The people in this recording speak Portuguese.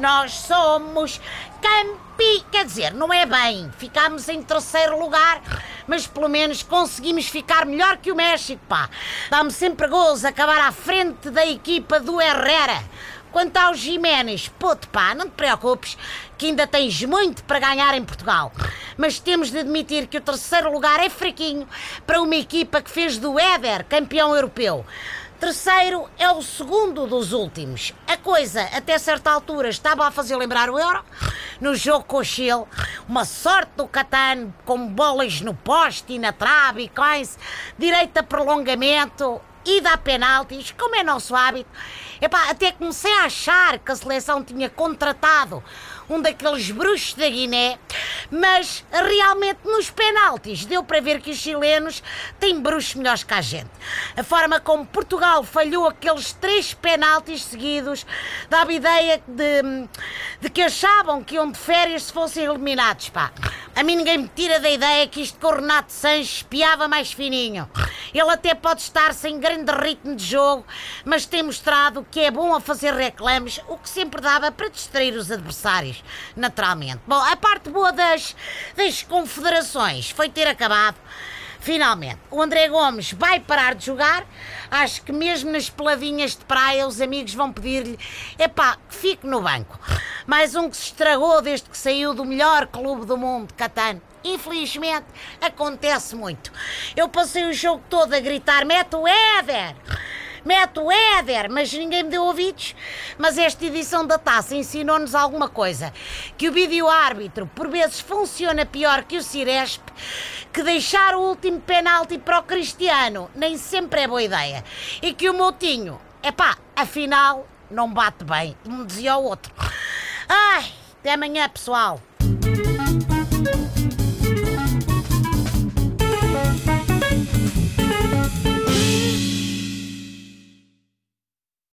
nós somos campi... Quer dizer, não é bem. Ficámos em terceiro lugar, mas pelo menos conseguimos ficar melhor que o México, pá. Dá-me sempre gozo acabar à frente da equipa do Herrera. Quanto ao Jiménez, puto pá, não te preocupes, que ainda tens muito para ganhar em Portugal. Mas temos de admitir que o terceiro lugar é fraquinho para uma equipa que fez do Éder campeão europeu. Terceiro é o segundo dos últimos. Coisa, até certa altura, estava a fazer lembrar o Euro. No jogo com o Chile, uma sorte do Catano, com bolas no poste e na trave e coisa, direito a prolongamento, ida a penaltis, como é nosso hábito. Epá, até comecei a achar que a seleção tinha contratado um daqueles bruxos da Guiné, mas realmente nos penaltis deu para ver que os chilenos têm bruxos melhores que a gente. A forma como Portugal falhou aqueles três penaltis seguidos dava ideia de, de que achavam que iam de férias se fossem eliminados, pá. A mim ninguém me tira da ideia que isto com o Renato Sanches espiava mais fininho. Ele até pode estar sem grande ritmo de jogo, mas tem mostrado que é bom a fazer reclames, o que sempre dava para distrair os adversários, naturalmente. Bom, a parte boa das, das confederações foi ter acabado. Finalmente, o André Gomes vai parar de jogar. Acho que mesmo nas peladinhas de praia os amigos vão pedir-lhe: epá, que fique no banco. Mais um que se estragou desde que saiu do melhor clube do mundo, Catano. Infelizmente, acontece muito. Eu passei o jogo todo a gritar: mete o Éder! Mete o Éder! Mas ninguém me deu ouvidos. Mas esta edição da taça ensinou-nos alguma coisa: que o vídeo-árbitro por vezes funciona pior que o Ciresp, que deixar o último penalti para o Cristiano nem sempre é boa ideia. E que o Moutinho, epá, afinal, não bate bem, como dizia o outro. Ai, até amanhã, pessoal.